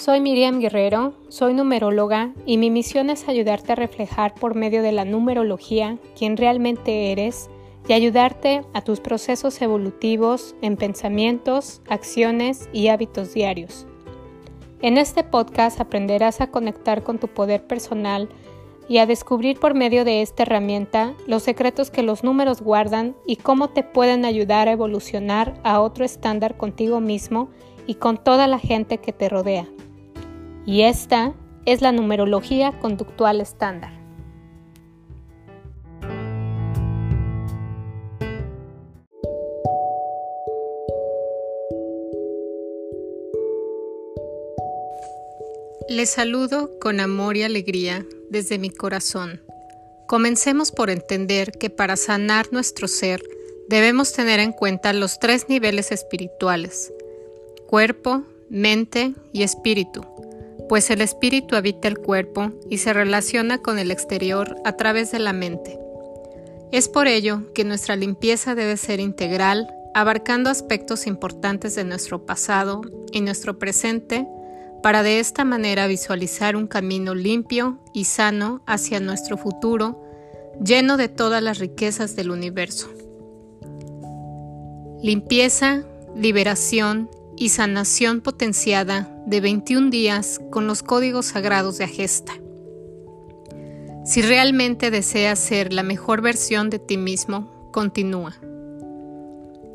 Soy Miriam Guerrero, soy numeróloga y mi misión es ayudarte a reflejar por medio de la numerología quién realmente eres y ayudarte a tus procesos evolutivos en pensamientos, acciones y hábitos diarios. En este podcast aprenderás a conectar con tu poder personal y a descubrir por medio de esta herramienta los secretos que los números guardan y cómo te pueden ayudar a evolucionar a otro estándar contigo mismo y con toda la gente que te rodea. Y esta es la numerología conductual estándar. Les saludo con amor y alegría desde mi corazón. Comencemos por entender que para sanar nuestro ser debemos tener en cuenta los tres niveles espirituales, cuerpo, mente y espíritu pues el espíritu habita el cuerpo y se relaciona con el exterior a través de la mente. Es por ello que nuestra limpieza debe ser integral, abarcando aspectos importantes de nuestro pasado y nuestro presente, para de esta manera visualizar un camino limpio y sano hacia nuestro futuro, lleno de todas las riquezas del universo. Limpieza, liberación y sanación potenciada de 21 días con los códigos sagrados de Agesta. Si realmente deseas ser la mejor versión de ti mismo, continúa.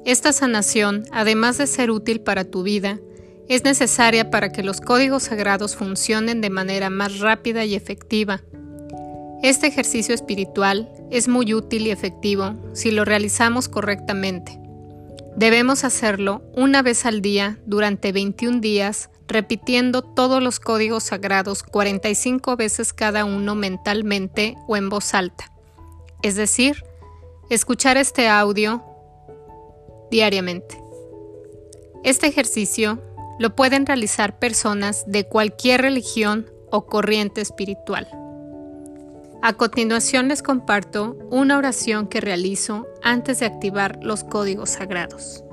Esta sanación, además de ser útil para tu vida, es necesaria para que los códigos sagrados funcionen de manera más rápida y efectiva. Este ejercicio espiritual es muy útil y efectivo si lo realizamos correctamente. Debemos hacerlo una vez al día durante 21 días, repitiendo todos los códigos sagrados 45 veces cada uno mentalmente o en voz alta. Es decir, escuchar este audio diariamente. Este ejercicio lo pueden realizar personas de cualquier religión o corriente espiritual. A continuación les comparto una oración que realizo antes de activar los códigos sagrados.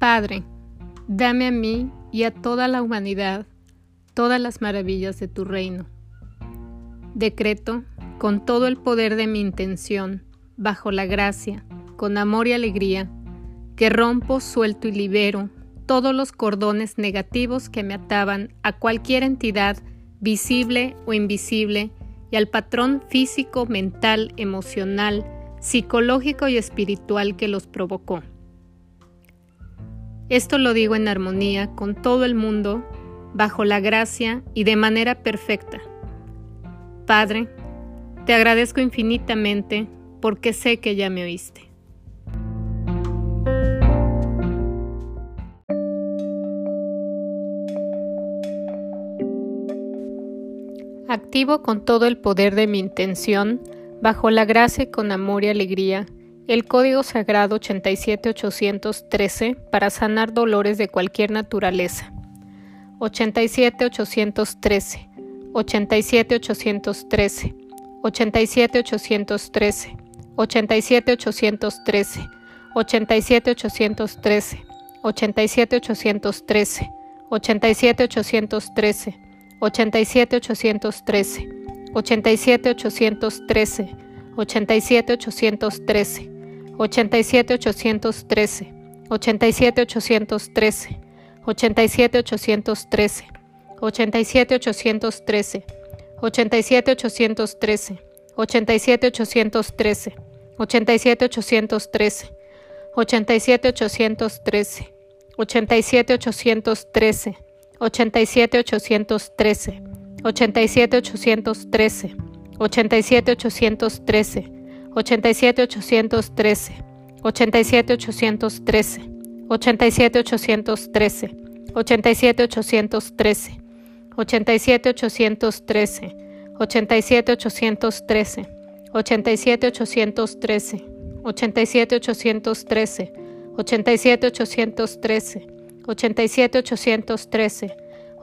Padre, dame a mí y a toda la humanidad todas las maravillas de tu reino. Decreto, con todo el poder de mi intención, bajo la gracia, con amor y alegría, que rompo, suelto y libero todos los cordones negativos que me ataban a cualquier entidad visible o invisible y al patrón físico, mental, emocional, psicológico y espiritual que los provocó. Esto lo digo en armonía con todo el mundo, bajo la gracia y de manera perfecta. Padre, te agradezco infinitamente porque sé que ya me oíste. Con todo el poder de mi intención, bajo la gracia y con amor y alegría, el Código Sagrado 87813 para sanar dolores de cualquier naturaleza. 87813, 87813, 87813, 87813, 87813, 87813, 87813, 87 813, 87 813, 87 813, 87 813, 87 813, 87 813, 87 813, 87 813, 87 813, 87 813, 87 813, 87 813, 87 813,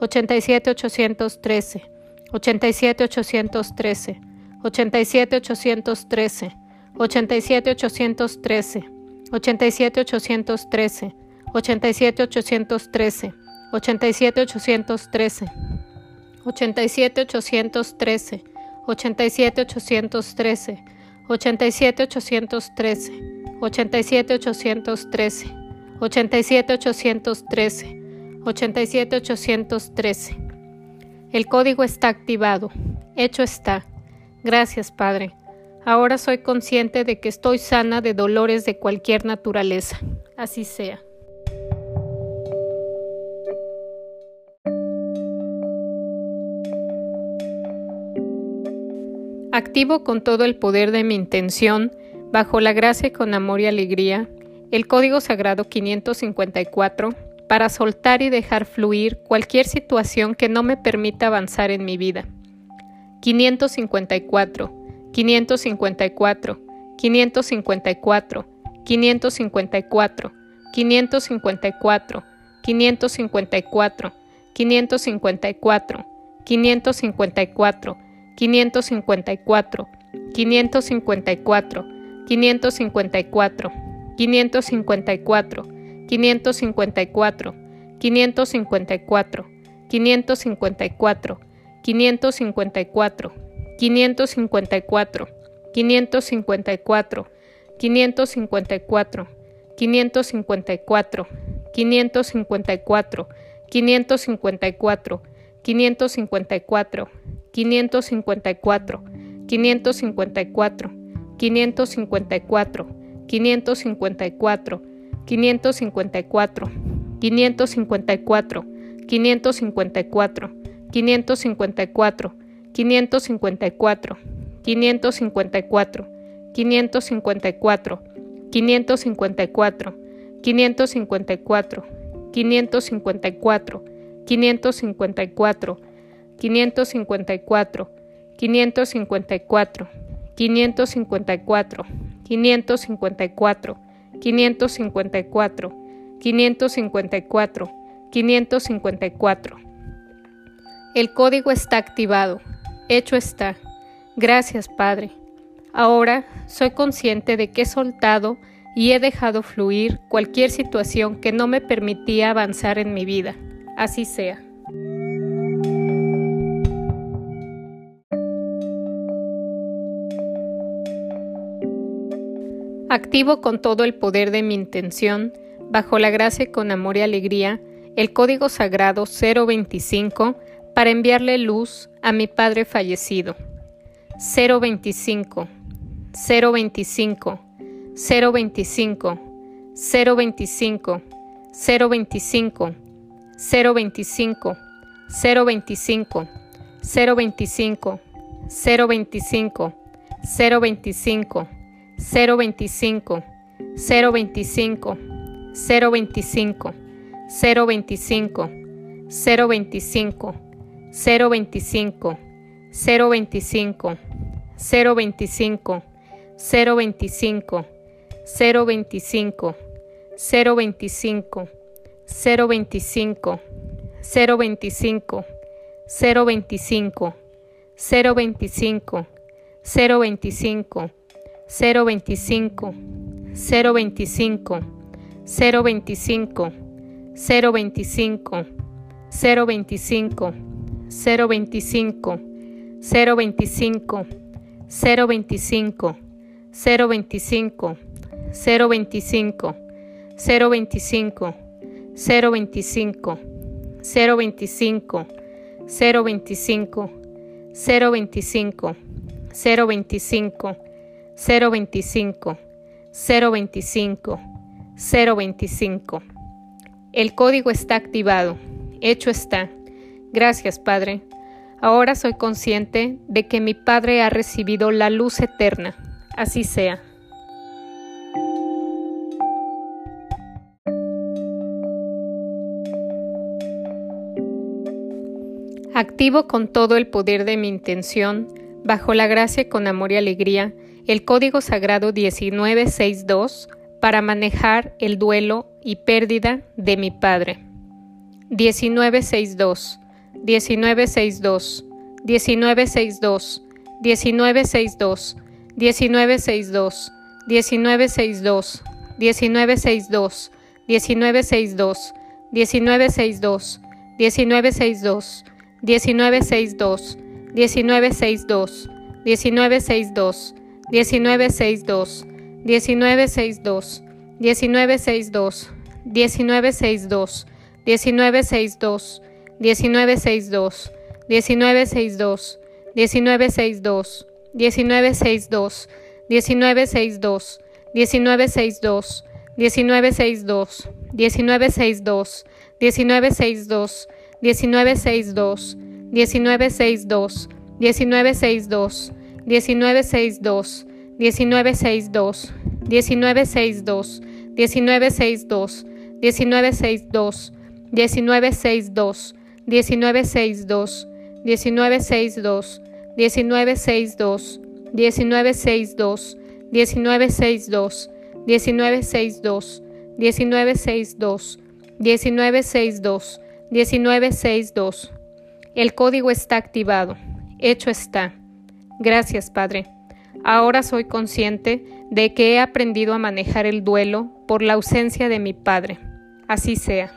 87 813, 87 813, 87 813, 87 813, 87 813, 87 87813, 87813. El código está activado. Hecho está. Gracias, Padre. Ahora soy consciente de que estoy sana de dolores de cualquier naturaleza. Así sea. Activo con todo el poder de mi intención, bajo la gracia y con amor y alegría, el código sagrado 554 para soltar y dejar fluir cualquier situación que no me permita avanzar en mi vida. 554 554, 554, 554, 554, 554, 554, 554, 554, 554, 554, 554, 554, 554, 554, 554, 554, 554, 554, 554, 554, 554, 554, 554, 554, 554, 554, 554, 554, 554, 554, 554, 554, 554, 554, 554, 554, 554, 554, 554, 554, 554, 554, 554, 554. El código está activado. Hecho está. Gracias, Padre. Ahora soy consciente de que he soltado y he dejado fluir cualquier situación que no me permitía avanzar en mi vida. Así sea. Activo con todo el poder de mi intención, bajo la gracia y con amor y alegría, el código sagrado 025 para enviarle luz a mi padre fallecido. 025 025 025 025 025 025 025 025 025 025 025 025 025 025 025 025 025 025 025 025 025 025 025 025 025 025 025 025 025 025 025 025 025 025 025 025 025 025 025 025 025 025 025, 025, 025. El código está activado. Hecho está. Gracias, Padre. Ahora soy consciente de que mi Padre ha recibido la luz eterna. Así sea. Activo con todo el poder de mi intención, bajo la gracia con amor y alegría, el código sagrado 1962 para manejar el duelo y pérdida de mi Padre. 1962 1962, 1962, 1962, 1962, 1962, 1962, 1962, 1962, 1962, 1962, 1962, 1962, 1962, 1962, 1962, 1962, 1962, 1962, 1962, 1962, 1962, 1962, 1962, 1962, 1962, 1962, 1962, 1962, 1962, 1962, 1962, 1962, 1962, 1962, 1962, 1962, 1962, 1962, 1962, 1962, 1962, 1962, 1962, 1962. El código está activado. Hecho está. Gracias, Padre. Ahora soy consciente de que he aprendido a manejar el duelo por la ausencia de mi Padre. Así sea.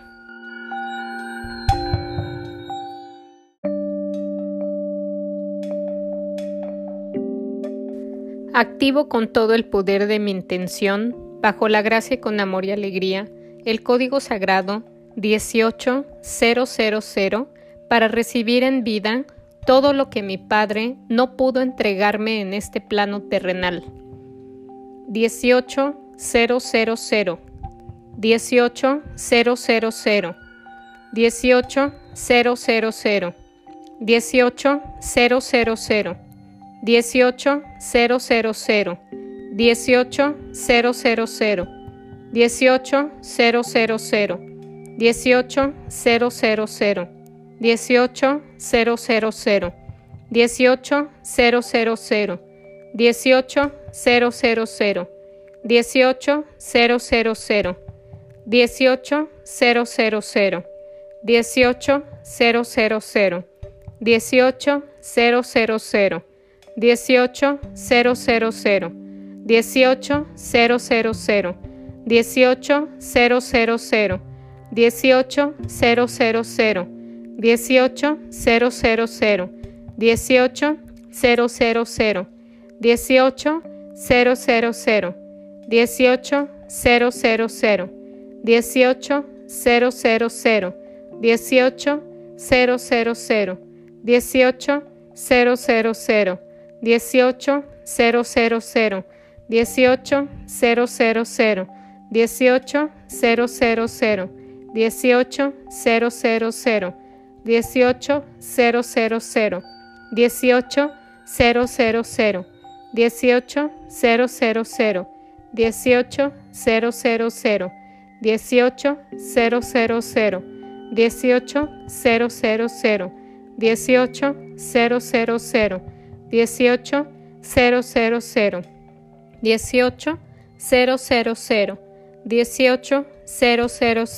Activo con todo el poder de mi intención, bajo la gracia y con amor y alegría, el código sagrado 18000 para recibir en vida todo lo que mi Padre no pudo entregarme en este plano terrenal. 18000 18000 18000 18000 18000 18 000 18 000 18 000 18 000 18 000 18 000 18 000 18 000 18 000 18 000 18 000 18 000 18 000 18 000, 18 000, 18 000, 18 000, 18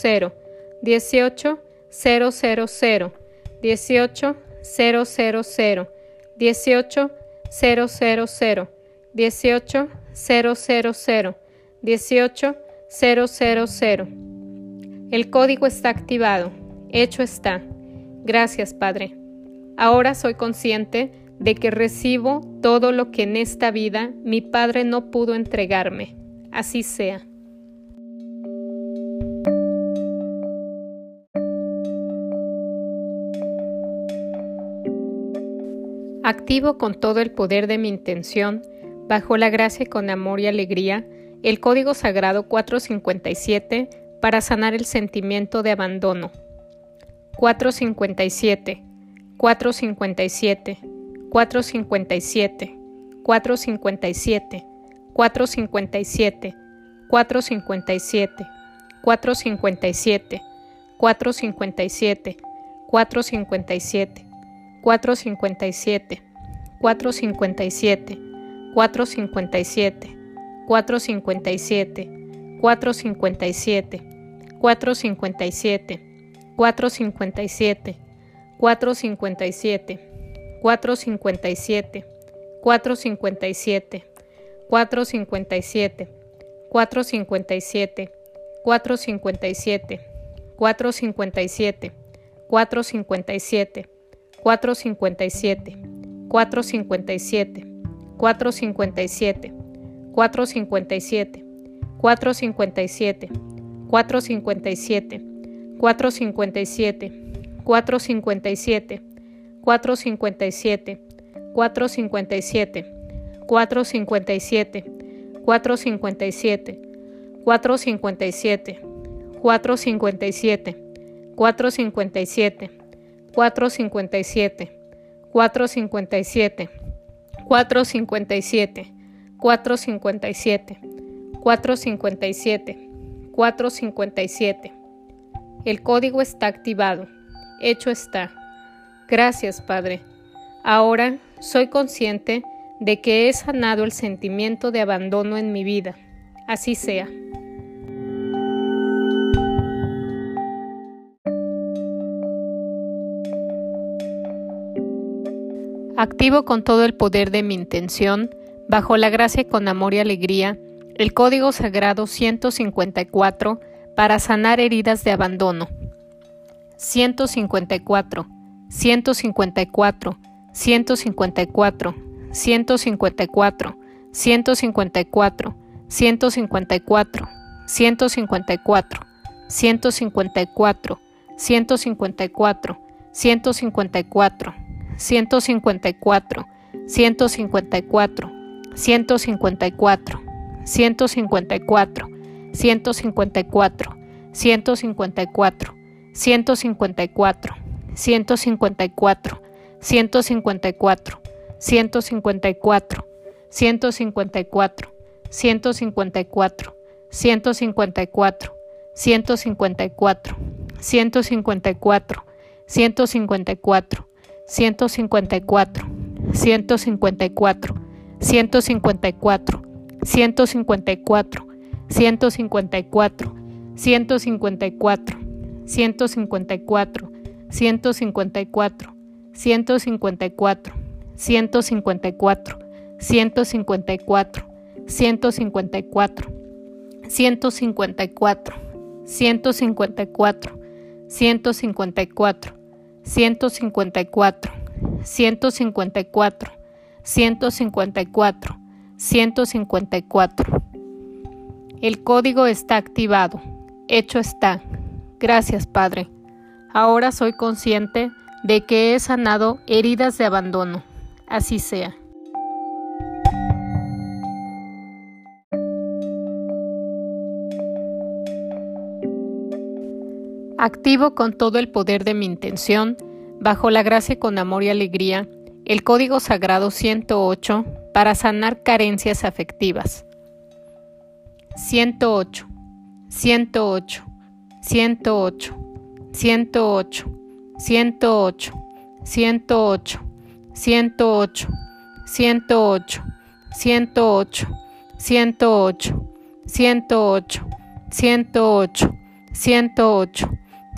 000, 18 000, 18 000 18 000 18 000 18 000 El código está activado. Hecho está. Gracias, Padre. Ahora soy consciente de que recibo todo lo que en esta vida mi Padre no pudo entregarme. Así sea. Activo con todo el poder de mi intención, bajo la gracia y con amor y alegría, el código sagrado 457 para sanar el sentimiento de abandono. 457, 457. 457, 457, 457, 457, 457, 457, 457, 457, 457, 457, 457, 457, 457, 457, 457, 457, 457, 457, 457, 457, 457, 457, 457, 457, 457, 457, 457, 457, 457, 457, 457, 457, 457, 457, 457, 457, 457, 457, 457, 457, 457, 457, 457, 457, 457. El código está activado. Hecho está. Gracias, Padre. Ahora soy consciente de que he sanado el sentimiento de abandono en mi vida. Así sea. Activo con todo el poder de mi intención, bajo la gracia con amor y alegría, el código sagrado 154 para sanar heridas de abandono. 154, 154, 154, 154, 154, 154, 154, 154, 154, 154, 154, 154, 154, 154, 154, 154, 154, 154, 154, 154, 154, 154, 154, 154, 154, 154, 154, 154, 154, 154, 154, 154, 154, 154, 154, 154, 154, 154, 154, 154, 154, 154, 154, 154, 154. El código está activado. Hecho está. Gracias, Padre. Ahora soy consciente de que he sanado heridas de abandono así sea. Activo con todo el poder de mi intención, bajo la gracia con amor y alegría, el código sagrado 108 para sanar carencias afectivas. 108, 108, 108, 108, 108, 108, 108, 108, 108, 108, 108, 108, 108,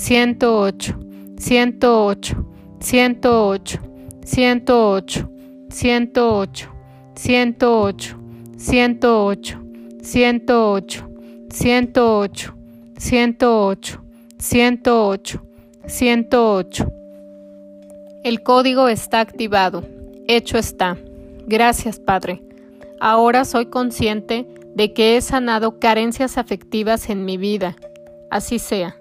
108, 108, 108, 108, 108, 108, 108, 108, 108, 108, 108, 108, el código está activado. Hecho está. Gracias, Padre. Ahora soy consciente de que he sanado carencias afectivas en mi vida. Así sea.